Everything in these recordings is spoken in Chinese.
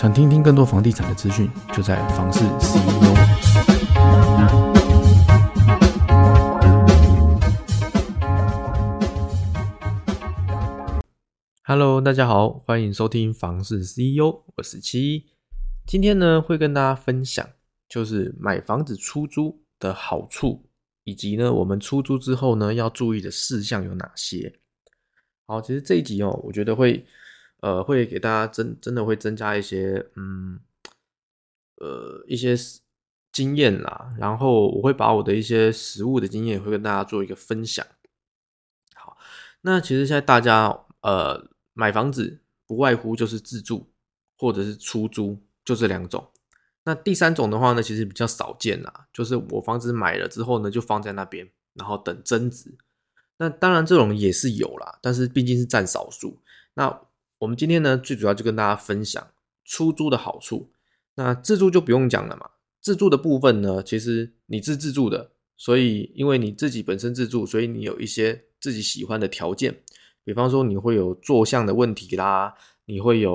想听听更多房地产的资讯，就在房市 CEO。Hello，大家好，欢迎收听房市 CEO，我是七。今天呢，会跟大家分享，就是买房子出租的好处，以及呢，我们出租之后呢，要注意的事项有哪些。好，其实这一集哦，我觉得会。呃，会给大家真真的会增加一些，嗯，呃，一些经验啦。然后我会把我的一些实物的经验会跟大家做一个分享。好，那其实现在大家呃买房子不外乎就是自住或者是出租，就这两种。那第三种的话呢，其实比较少见啦，就是我房子买了之后呢，就放在那边，然后等增值。那当然这种也是有啦，但是毕竟是占少数。那我们今天呢，最主要就跟大家分享出租的好处。那自住就不用讲了嘛。自住的部分呢，其实你是自住的，所以因为你自己本身自住，所以你有一些自己喜欢的条件。比方说，你会有坐向的问题啦，你会有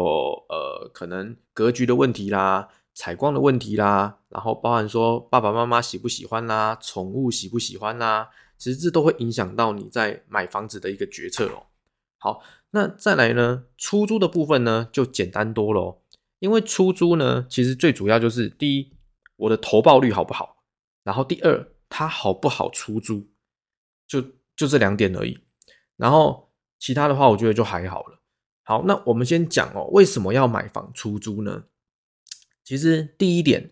呃可能格局的问题啦，采光的问题啦，然后包含说爸爸妈妈喜不喜欢啦，宠物喜不喜欢啦，其实这都会影响到你在买房子的一个决策哦。好。那再来呢？出租的部分呢，就简单多了。因为出租呢，其实最主要就是第一，我的投报率好不好；然后第二，它好不好出租，就就这两点而已。然后其他的话，我觉得就还好了。好，那我们先讲哦，为什么要买房出租呢？其实第一点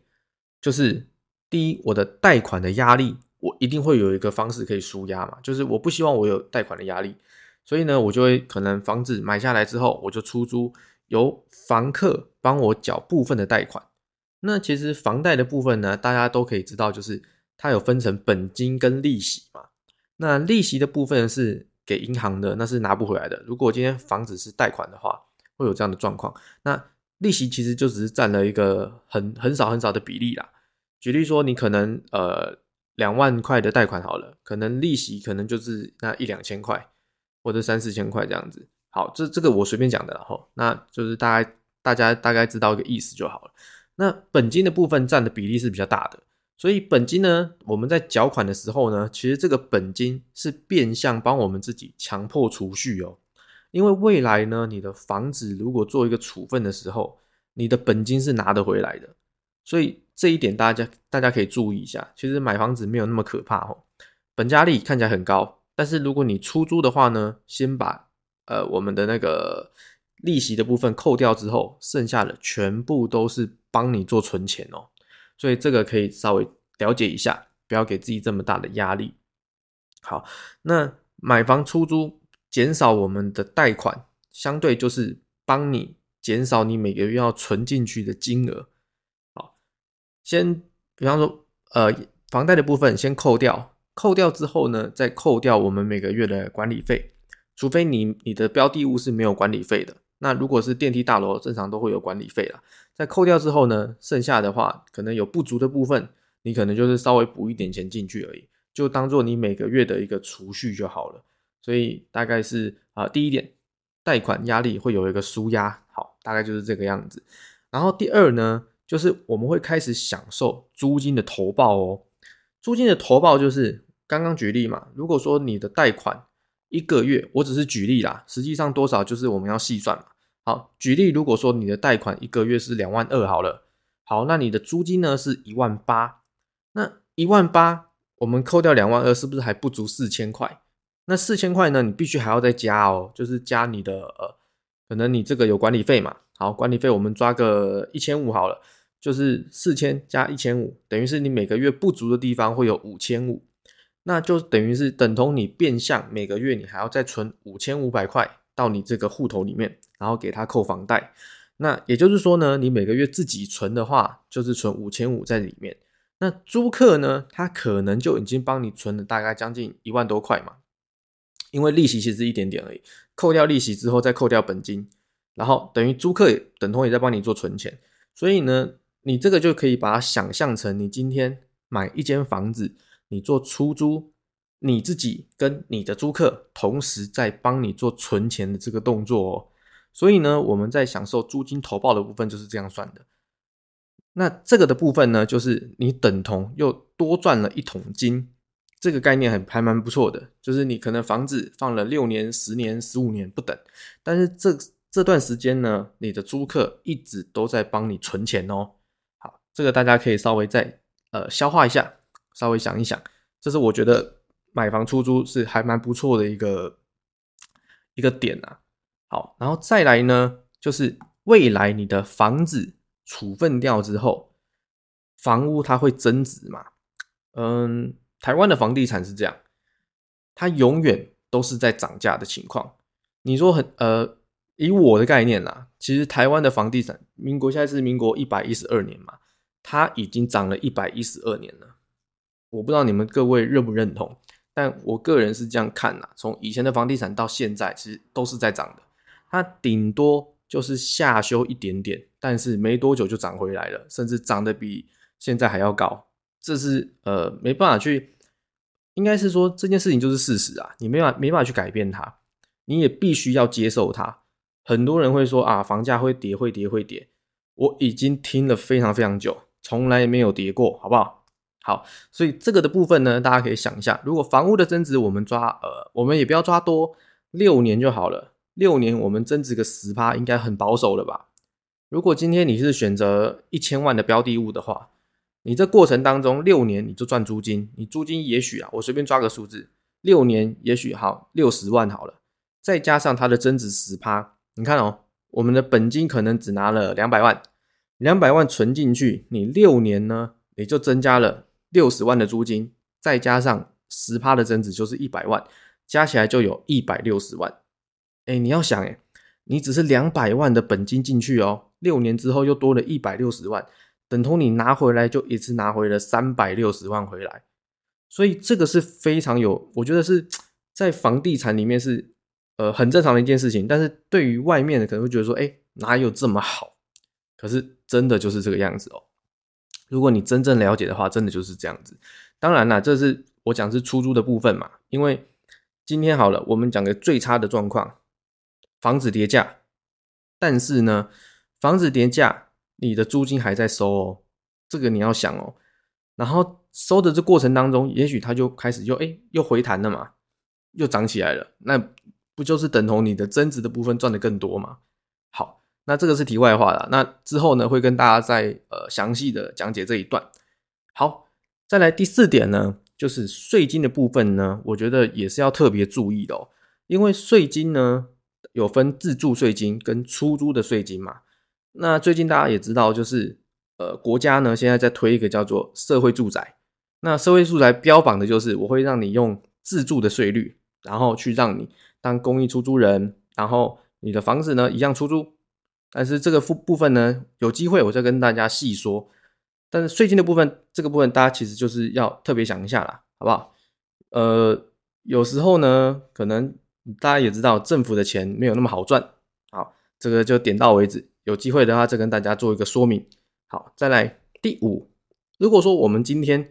就是，第一，我的贷款的压力，我一定会有一个方式可以舒压嘛，就是我不希望我有贷款的压力。所以呢，我就会可能房子买下来之后，我就出租，由房客帮我缴部分的贷款。那其实房贷的部分呢，大家都可以知道，就是它有分成本金跟利息嘛。那利息的部分是给银行的，那是拿不回来的。如果今天房子是贷款的话，会有这样的状况。那利息其实就只是占了一个很很少很少的比例啦。举例说，你可能呃两万块的贷款好了，可能利息可能就是那一两千块。或者三四千块这样子，好，这这个我随便讲的，然后那就是大概大家大概知道一个意思就好了。那本金的部分占的比例是比较大的，所以本金呢，我们在缴款的时候呢，其实这个本金是变相帮我们自己强迫储蓄哦，因为未来呢，你的房子如果做一个处分的时候，你的本金是拿得回来的，所以这一点大家大家可以注意一下。其实买房子没有那么可怕哦，本加利看起来很高。但是如果你出租的话呢，先把呃我们的那个利息的部分扣掉之后，剩下的全部都是帮你做存钱哦，所以这个可以稍微了解一下，不要给自己这么大的压力。好，那买房出租减少我们的贷款，相对就是帮你减少你每个月要存进去的金额。好，先比方说呃房贷的部分先扣掉。扣掉之后呢，再扣掉我们每个月的管理费，除非你你的标的物是没有管理费的。那如果是电梯大楼，正常都会有管理费啦。在扣掉之后呢，剩下的话可能有不足的部分，你可能就是稍微补一点钱进去而已，就当做你每个月的一个储蓄就好了。所以大概是啊，第一点，贷款压力会有一个舒压，好，大概就是这个样子。然后第二呢，就是我们会开始享受租金的投报哦。租金的投报就是刚刚举例嘛，如果说你的贷款一个月，我只是举例啦，实际上多少就是我们要细算嘛。好，举例如果说你的贷款一个月是两万二好了，好，那你的租金呢是一万八，那一万八我们扣掉两万二，是不是还不足四千块？那四千块呢，你必须还要再加哦，就是加你的呃，可能你这个有管理费嘛，好，管理费我们抓个一千五好了。就是四千加一千五，等于是你每个月不足的地方会有五千五，那就等于是等同你变相每个月你还要再存五千五百块到你这个户头里面，然后给他扣房贷。那也就是说呢，你每个月自己存的话，就是存五千五在里面。那租客呢，他可能就已经帮你存了大概将近一万多块嘛，因为利息其实一点点而已，扣掉利息之后再扣掉本金，然后等于租客等同也在帮你做存钱，所以呢。你这个就可以把它想象成，你今天买一间房子，你做出租，你自己跟你的租客同时在帮你做存钱的这个动作哦。所以呢，我们在享受租金投报的部分就是这样算的。那这个的部分呢，就是你等同又多赚了一桶金，这个概念很还蛮不错的。就是你可能房子放了六年、十年、十五年不等，但是这这段时间呢，你的租客一直都在帮你存钱哦。这个大家可以稍微再呃消化一下，稍微想一想，这是我觉得买房出租是还蛮不错的一个一个点啊。好，然后再来呢，就是未来你的房子。处分掉之后，房屋它会增值嘛？嗯，台湾的房地产是这样，它永远都是在涨价的情况。你说很呃，以我的概念啦，其实台湾的房地产，民国现在是民国一百一十二年嘛，它已经涨了一百一十二年了。我不知道你们各位认不认同，但我个人是这样看呐。从以前的房地产到现在，其实都是在涨的，它顶多。就是下修一点点，但是没多久就涨回来了，甚至涨得比现在还要高。这是呃没办法去，应该是说这件事情就是事实啊，你没法没办法去改变它，你也必须要接受它。很多人会说啊，房价会跌，会跌，会跌。我已经听了非常非常久，从来没有跌过，好不好？好，所以这个的部分呢，大家可以想一下，如果房屋的增值，我们抓呃，我们也不要抓多，六年就好了。六年我们增值个十趴，应该很保守了吧？如果今天你是选择一千万的标的物的话，你这过程当中六年你就赚租金，你租金也许啊，我随便抓个数字，六年也许好六十万好了，再加上它的增值十趴，你看哦，我们的本金可能只拿了两百万，两百万存进去，你六年呢，也就增加了六十万的租金，再加上十趴的增值就是一百万，加起来就有一百六十万。哎，你要想，哎，你只是两百万的本金进去哦，六年之后又多了一百六十万，等同你拿回来就一次拿回了三百六十万回来，所以这个是非常有，我觉得是在房地产里面是呃很正常的一件事情，但是对于外面的可能会觉得说，哎，哪有这么好？可是真的就是这个样子哦。如果你真正了解的话，真的就是这样子。当然啦，这是我讲是出租的部分嘛，因为今天好了，我们讲个最差的状况。房子跌价，但是呢，房子跌价，你的租金还在收哦，这个你要想哦。然后收的这过程当中，也许它就开始又哎又回弹了嘛，又涨起来了，那不就是等同你的增值的部分赚的更多吗？那这个是题外话了。那之后呢，会跟大家再呃详细的讲解这一段。好，再来第四点呢，就是税金的部分呢，我觉得也是要特别注意的哦，因为税金呢。有分自住税金跟出租的税金嘛？那最近大家也知道，就是呃，国家呢现在在推一个叫做社会住宅。那社会住宅标榜的就是我会让你用自住的税率，然后去让你当公益出租人，然后你的房子呢一样出租。但是这个部部分呢，有机会我再跟大家细说。但是税金的部分，这个部分大家其实就是要特别想一下啦，好不好？呃，有时候呢，可能。大家也知道，政府的钱没有那么好赚。好，这个就点到为止。有机会的话，再跟大家做一个说明。好，再来第五。如果说我们今天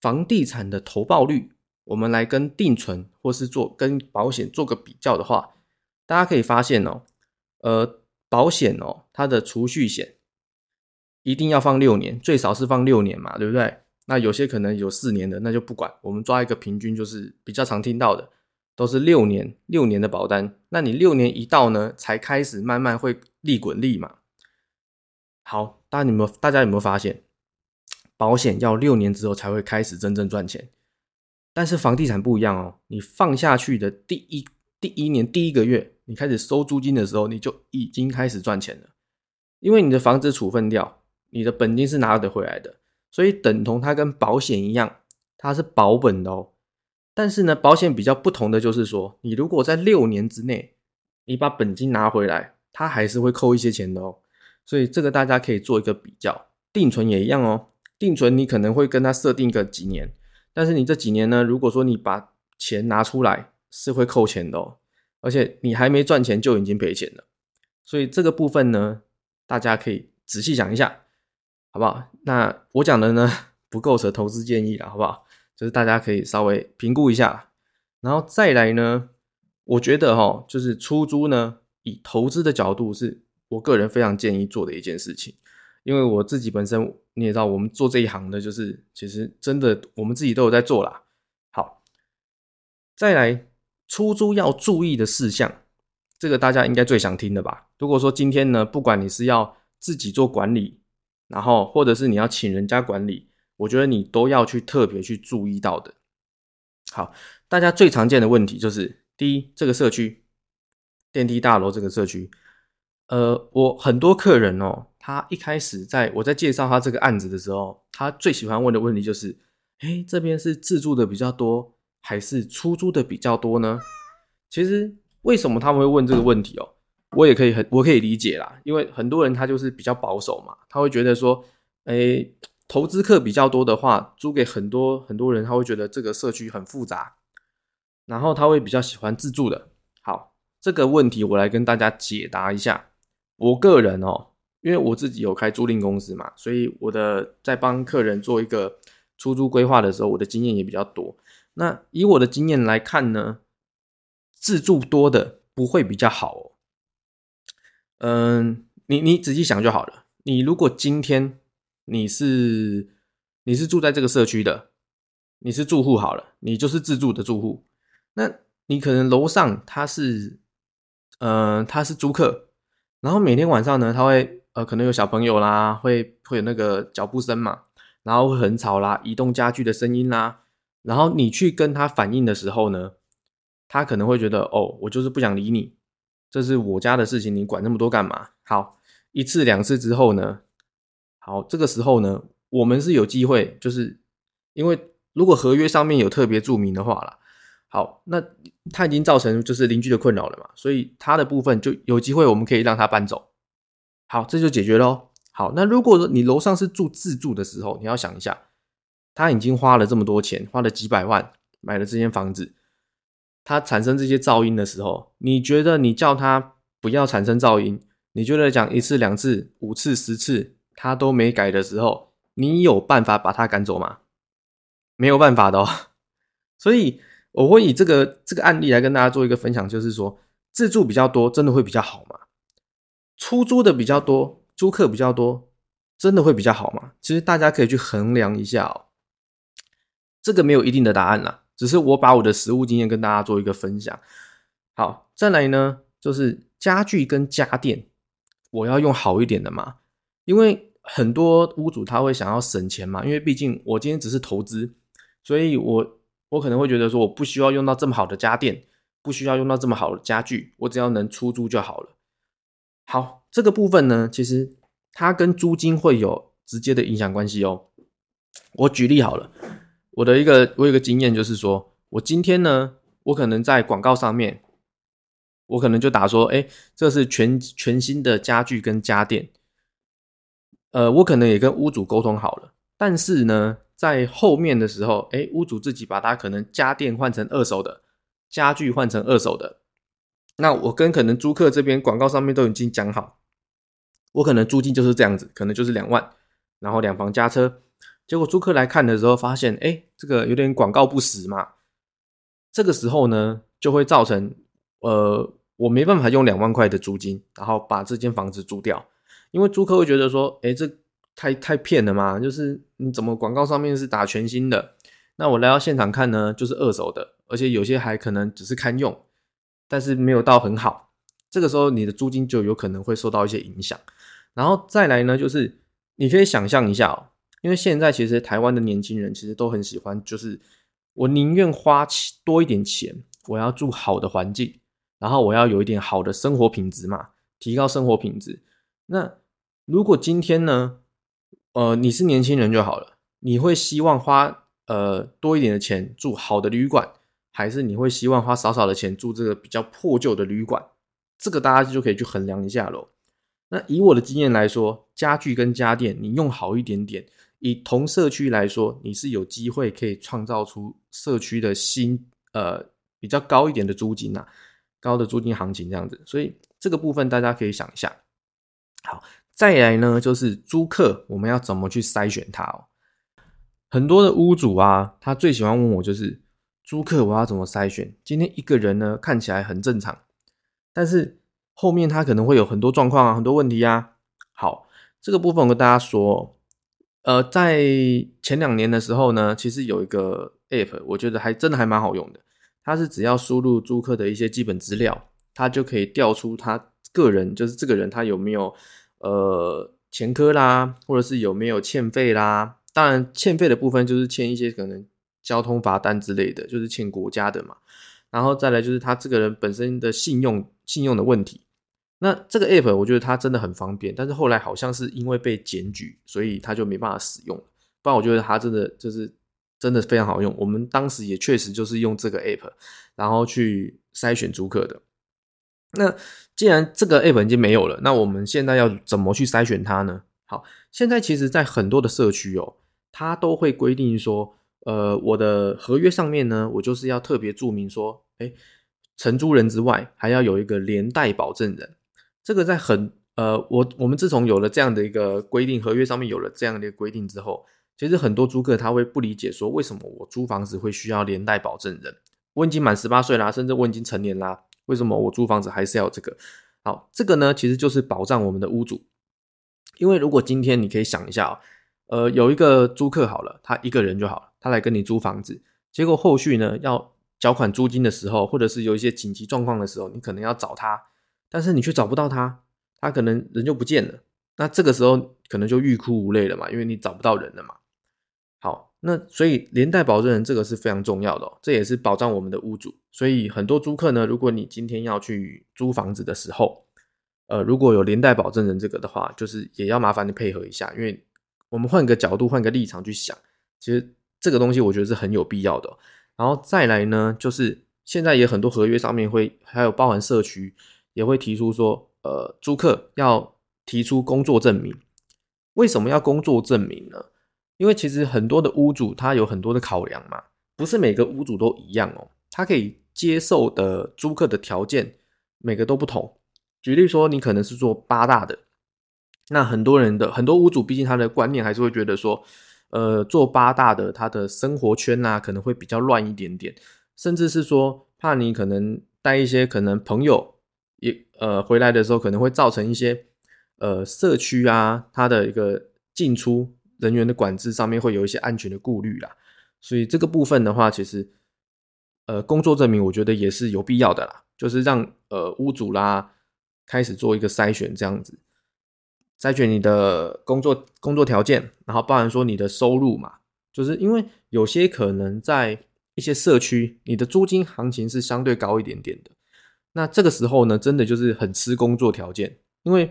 房地产的投报率，我们来跟定存或是做跟保险做个比较的话，大家可以发现哦，呃，保险哦，它的储蓄险一定要放六年，最少是放六年嘛，对不对？那有些可能有四年的，那就不管。我们抓一个平均，就是比较常听到的。都是六年六年的保单，那你六年一到呢，才开始慢慢会利滚利嘛。好，大家有没有大家有没有发现，保险要六年之后才会开始真正赚钱，但是房地产不一样哦，你放下去的第一第一年第一个月，你开始收租金的时候，你就已经开始赚钱了，因为你的房子处分掉，你的本金是拿得回来的，所以等同它跟保险一样，它是保本的哦。但是呢，保险比较不同的就是说，你如果在六年之内，你把本金拿回来，它还是会扣一些钱的哦。所以这个大家可以做一个比较，定存也一样哦。定存你可能会跟它设定个几年，但是你这几年呢，如果说你把钱拿出来，是会扣钱的哦。而且你还没赚钱就已经赔钱了，所以这个部分呢，大家可以仔细想一下，好不好？那我讲的呢，不构成投资建议了，好不好？就是大家可以稍微评估一下，然后再来呢，我觉得哈，就是出租呢，以以投资的角度，是我个人非常建议做的一件事情。因为我自己本身你也知道，我们做这一行的，就是其实真的我们自己都有在做啦。好，再来出租要注意的事项，这个大家应该最想听的吧？如果说今天呢，不管你是要自己做管理，然后或者是你要请人家管理，我觉得你都要去特别去注意到的。好，大家最常见的问题就是，第一，这个社区电梯大楼这个社区，呃，我很多客人哦。他一开始在我在介绍他这个案子的时候，他最喜欢问的问题就是：哎，这边是自住的比较多，还是出租的比较多呢？其实为什么他们会问这个问题哦？我也可以很我可以理解啦，因为很多人他就是比较保守嘛，他会觉得说，哎，投资客比较多的话，租给很多很多人，他会觉得这个社区很复杂，然后他会比较喜欢自住的。好，这个问题我来跟大家解答一下，我个人哦。因为我自己有开租赁公司嘛，所以我的在帮客人做一个出租规划的时候，我的经验也比较多。那以我的经验来看呢，自住多的不会比较好哦。嗯，你你仔细想就好了。你如果今天你是你是住在这个社区的，你是住户好了，你就是自住的住户，那你可能楼上他是，嗯，他是租客，然后每天晚上呢，他会。呃，可能有小朋友啦，会会有那个脚步声嘛，然后会很吵啦，移动家具的声音啦，然后你去跟他反映的时候呢，他可能会觉得，哦，我就是不想理你，这是我家的事情，你管那么多干嘛？好，一次两次之后呢，好，这个时候呢，我们是有机会，就是因为如果合约上面有特别注明的话啦，好，那他已经造成就是邻居的困扰了嘛，所以他的部分就有机会，我们可以让他搬走。好，这就解决喽。好，那如果说你楼上是住自住的时候，你要想一下，他已经花了这么多钱，花了几百万买了这间房子，他产生这些噪音的时候，你觉得你叫他不要产生噪音，你觉得讲一次、两次、五次、十次，他都没改的时候，你有办法把他赶走吗？没有办法的哦。所以我会以这个这个案例来跟大家做一个分享，就是说自住比较多，真的会比较好吗？出租的比较多，租客比较多，真的会比较好吗？其实大家可以去衡量一下哦。这个没有一定的答案啦，只是我把我的实物经验跟大家做一个分享。好，再来呢，就是家具跟家电，我要用好一点的嘛，因为很多屋主他会想要省钱嘛，因为毕竟我今天只是投资，所以我我可能会觉得说，我不需要用到这么好的家电，不需要用到这么好的家具，我只要能出租就好了。好，这个部分呢，其实它跟租金会有直接的影响关系哦。我举例好了，我的一个我有个经验就是说，我今天呢，我可能在广告上面，我可能就打说，哎，这是全全新的家具跟家电。呃，我可能也跟屋主沟通好了，但是呢，在后面的时候，哎，屋主自己把它可能家电换成二手的，家具换成二手的。那我跟可能租客这边广告上面都已经讲好，我可能租金就是这样子，可能就是两万，然后两房加车。结果租客来看的时候，发现哎，这个有点广告不实嘛。这个时候呢，就会造成呃，我没办法用两万块的租金，然后把这间房子租掉，因为租客会觉得说，哎，这太太骗了嘛，就是你怎么广告上面是打全新的，那我来到现场看呢，就是二手的，而且有些还可能只是堪用。但是没有到很好，这个时候你的租金就有可能会受到一些影响。然后再来呢，就是你可以想象一下，因为现在其实台湾的年轻人其实都很喜欢，就是我宁愿花多一点钱，我要住好的环境，然后我要有一点好的生活品质嘛，提高生活品质。那如果今天呢，呃，你是年轻人就好了，你会希望花呃多一点的钱住好的旅馆。还是你会希望花少少的钱住这个比较破旧的旅馆？这个大家就可以去衡量一下喽。那以我的经验来说，家具跟家电你用好一点点，以同社区来说，你是有机会可以创造出社区的新呃比较高一点的租金呐，高的租金行情这样子。所以这个部分大家可以想一下。好，再来呢就是租客，我们要怎么去筛选它哦？很多的屋主啊，他最喜欢问我就是。租客我要怎么筛选？今天一个人呢看起来很正常，但是后面他可能会有很多状况啊，很多问题啊。好，这个部分我跟大家说，呃，在前两年的时候呢，其实有一个 app，我觉得还真的还蛮好用的。它是只要输入租客的一些基本资料，它就可以调出他个人，就是这个人他有没有呃前科啦，或者是有没有欠费啦。当然，欠费的部分就是欠一些可能交通罚单之类的，就是欠国家的嘛。然后再来就是他这个人本身的信用信用的问题。那这个 app 我觉得它真的很方便，但是后来好像是因为被检举，所以它就没办法使用。不然我觉得它真的就是真的非常好用。我们当时也确实就是用这个 app，然后去筛选租客的。那既然这个 app 已经没有了，那我们现在要怎么去筛选它呢？好，现在其实，在很多的社区哦，它都会规定说，呃，我的合约上面呢，我就是要特别注明说，哎，承租人之外，还要有一个连带保证人。这个在很呃，我我们自从有了这样的一个规定，合约上面有了这样的一个规定之后，其实很多租客他会不理解说，为什么我租房子会需要连带保证人？我已经满十八岁啦，甚至我已经成年啦，为什么我租房子还是要这个？好，这个呢，其实就是保障我们的屋主。因为如果今天你可以想一下哦，呃，有一个租客好了，他一个人就好了，他来跟你租房子，结果后续呢要缴款租金的时候，或者是有一些紧急状况的时候，你可能要找他，但是你却找不到他，他可能人就不见了，那这个时候可能就欲哭无泪了嘛，因为你找不到人了嘛。好，那所以连带保证人这个是非常重要的，这也是保障我们的屋主。所以很多租客呢，如果你今天要去租房子的时候，呃，如果有连带保证人这个的话，就是也要麻烦你配合一下，因为我们换个角度、换个立场去想，其实这个东西我觉得是很有必要的。然后再来呢，就是现在也很多合约上面会，还有包含社区也会提出说，呃，租客要提出工作证明。为什么要工作证明呢？因为其实很多的屋主他有很多的考量嘛，不是每个屋主都一样哦，他可以接受的租客的条件每个都不同。举例说，你可能是做八大的，那很多人的很多屋主，毕竟他的观念还是会觉得说，呃，做八大的他的生活圈呐，可能会比较乱一点点，甚至是说怕你可能带一些可能朋友也呃回来的时候，可能会造成一些呃社区啊，它的一个进出人员的管制上面会有一些安全的顾虑啦，所以这个部分的话，其实呃工作证明我觉得也是有必要的啦，就是让呃屋主啦。开始做一个筛选，这样子筛选你的工作工作条件，然后包含说你的收入嘛，就是因为有些可能在一些社区，你的租金行情是相对高一点点的，那这个时候呢，真的就是很吃工作条件，因为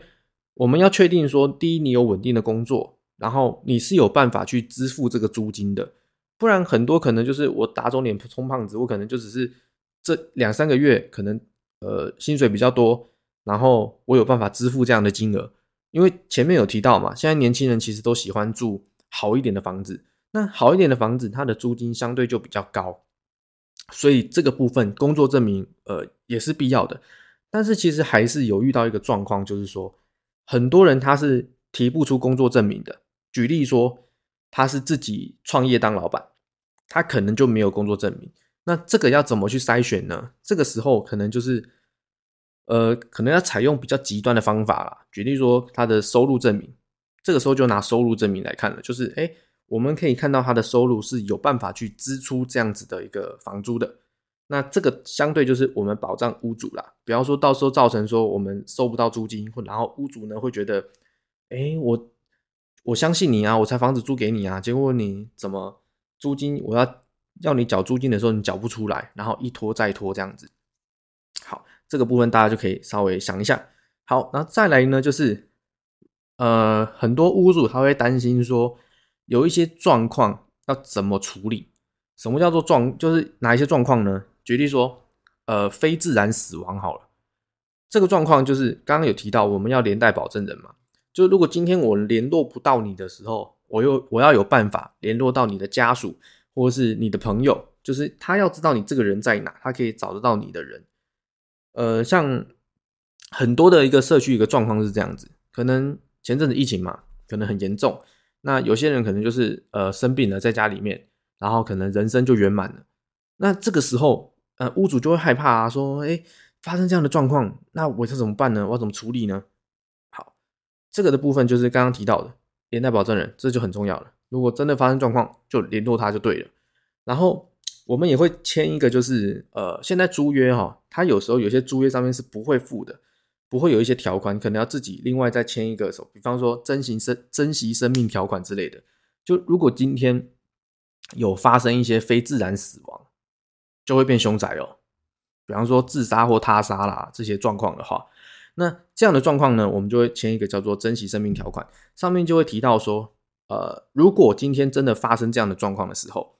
我们要确定说，第一，你有稳定的工作，然后你是有办法去支付这个租金的，不然很多可能就是我打肿脸充胖子，我可能就只是这两三个月可能呃薪水比较多。然后我有办法支付这样的金额，因为前面有提到嘛，现在年轻人其实都喜欢住好一点的房子，那好一点的房子，它的租金相对就比较高，所以这个部分工作证明，呃，也是必要的。但是其实还是有遇到一个状况，就是说很多人他是提不出工作证明的。举例说，他是自己创业当老板，他可能就没有工作证明。那这个要怎么去筛选呢？这个时候可能就是。呃，可能要采用比较极端的方法啦。举例说，他的收入证明，这个时候就拿收入证明来看了，就是哎，我们可以看到他的收入是有办法去支出这样子的一个房租的。那这个相对就是我们保障屋主啦，比方说到时候造成说我们收不到租金，或然后屋主呢会觉得，哎，我我相信你啊，我才房子租给你啊，结果你怎么租金我要要你缴租金的时候你缴不出来，然后一拖再拖这样子。好。这个部分大家就可以稍微想一下。好，然后再来呢，就是呃，很多屋主他会担心说，有一些状况要怎么处理？什么叫做状？就是哪一些状况呢？举例说，呃，非自然死亡好了，这个状况就是刚刚有提到，我们要连带保证人嘛。就如果今天我联络不到你的时候，我又我要有办法联络到你的家属或者是你的朋友，就是他要知道你这个人在哪，他可以找得到你的人。呃，像很多的一个社区一个状况是这样子，可能前阵子疫情嘛，可能很严重，那有些人可能就是呃生病了，在家里面，然后可能人生就圆满了。那这个时候，呃，屋主就会害怕啊，说，哎，发生这样的状况，那我这怎么办呢？我要怎么处理呢？好，这个的部分就是刚刚提到的连带保证人，这就很重要了。如果真的发生状况，就联络他就对了。然后我们也会签一个，就是呃，现在租约哈，它有时候有些租约上面是不会付的，不会有一些条款，可能要自己另外再签一个手，比方说珍惜生珍惜生命条款之类的。就如果今天有发生一些非自然死亡，就会变凶宅哦。比方说自杀或他杀啦这些状况的话，那这样的状况呢，我们就会签一个叫做珍惜生命条款，上面就会提到说，呃，如果今天真的发生这样的状况的时候，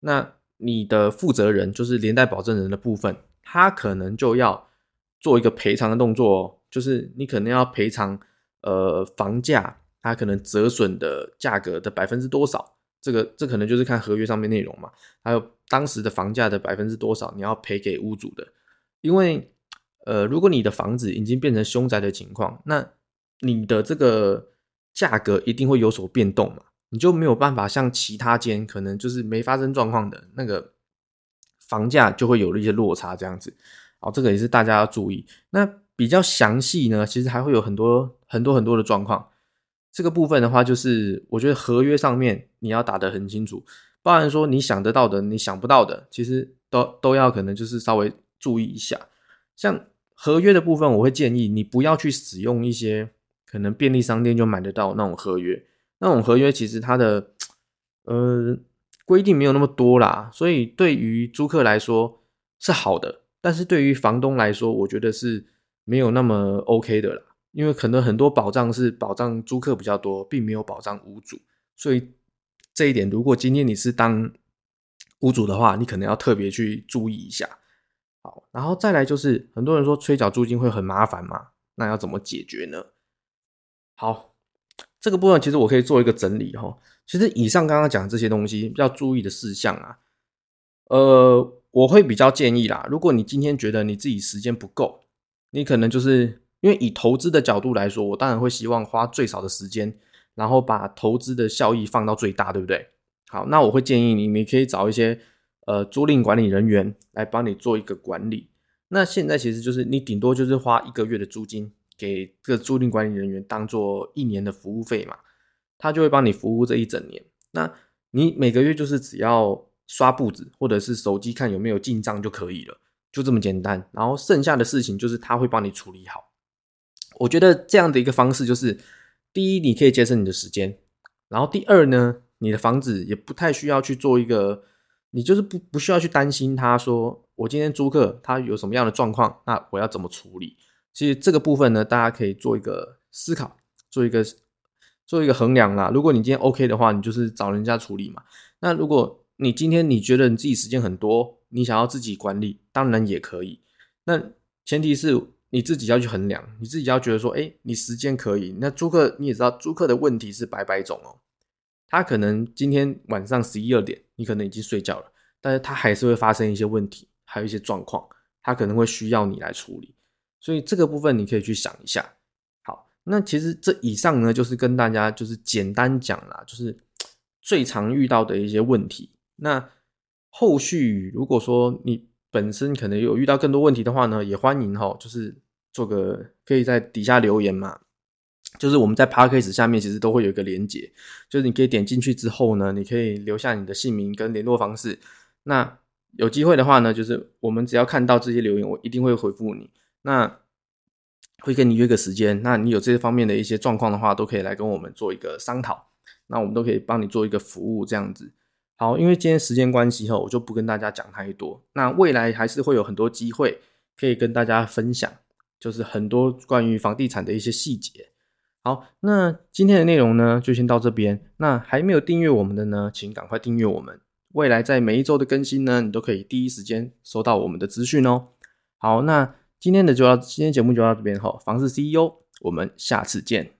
那你的负责人就是连带保证人的部分，他可能就要做一个赔偿的动作，哦，就是你可能要赔偿呃房价它可能折损的价格的百分之多少。这个这可能就是看合约上面内容嘛，还有当时的房价的百分之多少你要赔给屋主的，因为呃，如果你的房子已经变成凶宅的情况，那你的这个价格一定会有所变动嘛，你就没有办法像其他间可能就是没发生状况的那个房价就会有了一些落差这样子，好，这个也是大家要注意。那比较详细呢，其实还会有很多很多很多的状况。这个部分的话，就是我觉得合约上面你要打得很清楚，不然说你想得到的，你想不到的，其实都都要可能就是稍微注意一下。像合约的部分，我会建议你不要去使用一些可能便利商店就买得到那种合约，那种合约其实它的呃规定没有那么多啦，所以对于租客来说是好的，但是对于房东来说，我觉得是没有那么 OK 的啦。因为可能很多保障是保障租客比较多，并没有保障屋主，所以这一点，如果今天你是当屋主的话，你可能要特别去注意一下。好，然后再来就是很多人说催缴租金会很麻烦嘛，那要怎么解决呢？好，这个部分其实我可以做一个整理哈。其实以上刚刚讲这些东西要注意的事项啊，呃，我会比较建议啦，如果你今天觉得你自己时间不够，你可能就是。因为以投资的角度来说，我当然会希望花最少的时间，然后把投资的效益放到最大，对不对？好，那我会建议你，你可以找一些呃租赁管理人员来帮你做一个管理。那现在其实就是你顶多就是花一个月的租金给这个租赁管理人员当做一年的服务费嘛，他就会帮你服务这一整年。那你每个月就是只要刷步子或者是手机看有没有进账就可以了，就这么简单。然后剩下的事情就是他会帮你处理好。我觉得这样的一个方式就是，第一，你可以节省你的时间，然后第二呢，你的房子也不太需要去做一个，你就是不不需要去担心他说我今天租客他有什么样的状况，那我要怎么处理？其实这个部分呢，大家可以做一个思考，做一个做一个衡量啦。如果你今天 OK 的话，你就是找人家处理嘛。那如果你今天你觉得你自己时间很多，你想要自己管理，当然也可以。那前提是。你自己要去衡量，你自己要觉得说，哎，你时间可以。那租客你也知道，租客的问题是百百种哦。他可能今天晚上十一二点，你可能已经睡觉了，但是他还是会发生一些问题，还有一些状况，他可能会需要你来处理。所以这个部分你可以去想一下。好，那其实这以上呢，就是跟大家就是简单讲啦，就是最常遇到的一些问题。那后续如果说你本身可能有遇到更多问题的话呢，也欢迎哈，就是。做个可以在底下留言嘛，就是我们在 p a r k a s e 下面其实都会有一个连接，就是你可以点进去之后呢，你可以留下你的姓名跟联络方式。那有机会的话呢，就是我们只要看到这些留言，我一定会回复你。那会跟你约个时间，那你有这些方面的一些状况的话，都可以来跟我们做一个商讨。那我们都可以帮你做一个服务这样子。好，因为今天时间关系哈，我就不跟大家讲太多。那未来还是会有很多机会可以跟大家分享。就是很多关于房地产的一些细节。好，那今天的内容呢，就先到这边。那还没有订阅我们的呢，请赶快订阅我们。未来在每一周的更新呢，你都可以第一时间收到我们的资讯哦。好，那今天的就要今天节目就到这边哈。房事 CEO，我们下次见。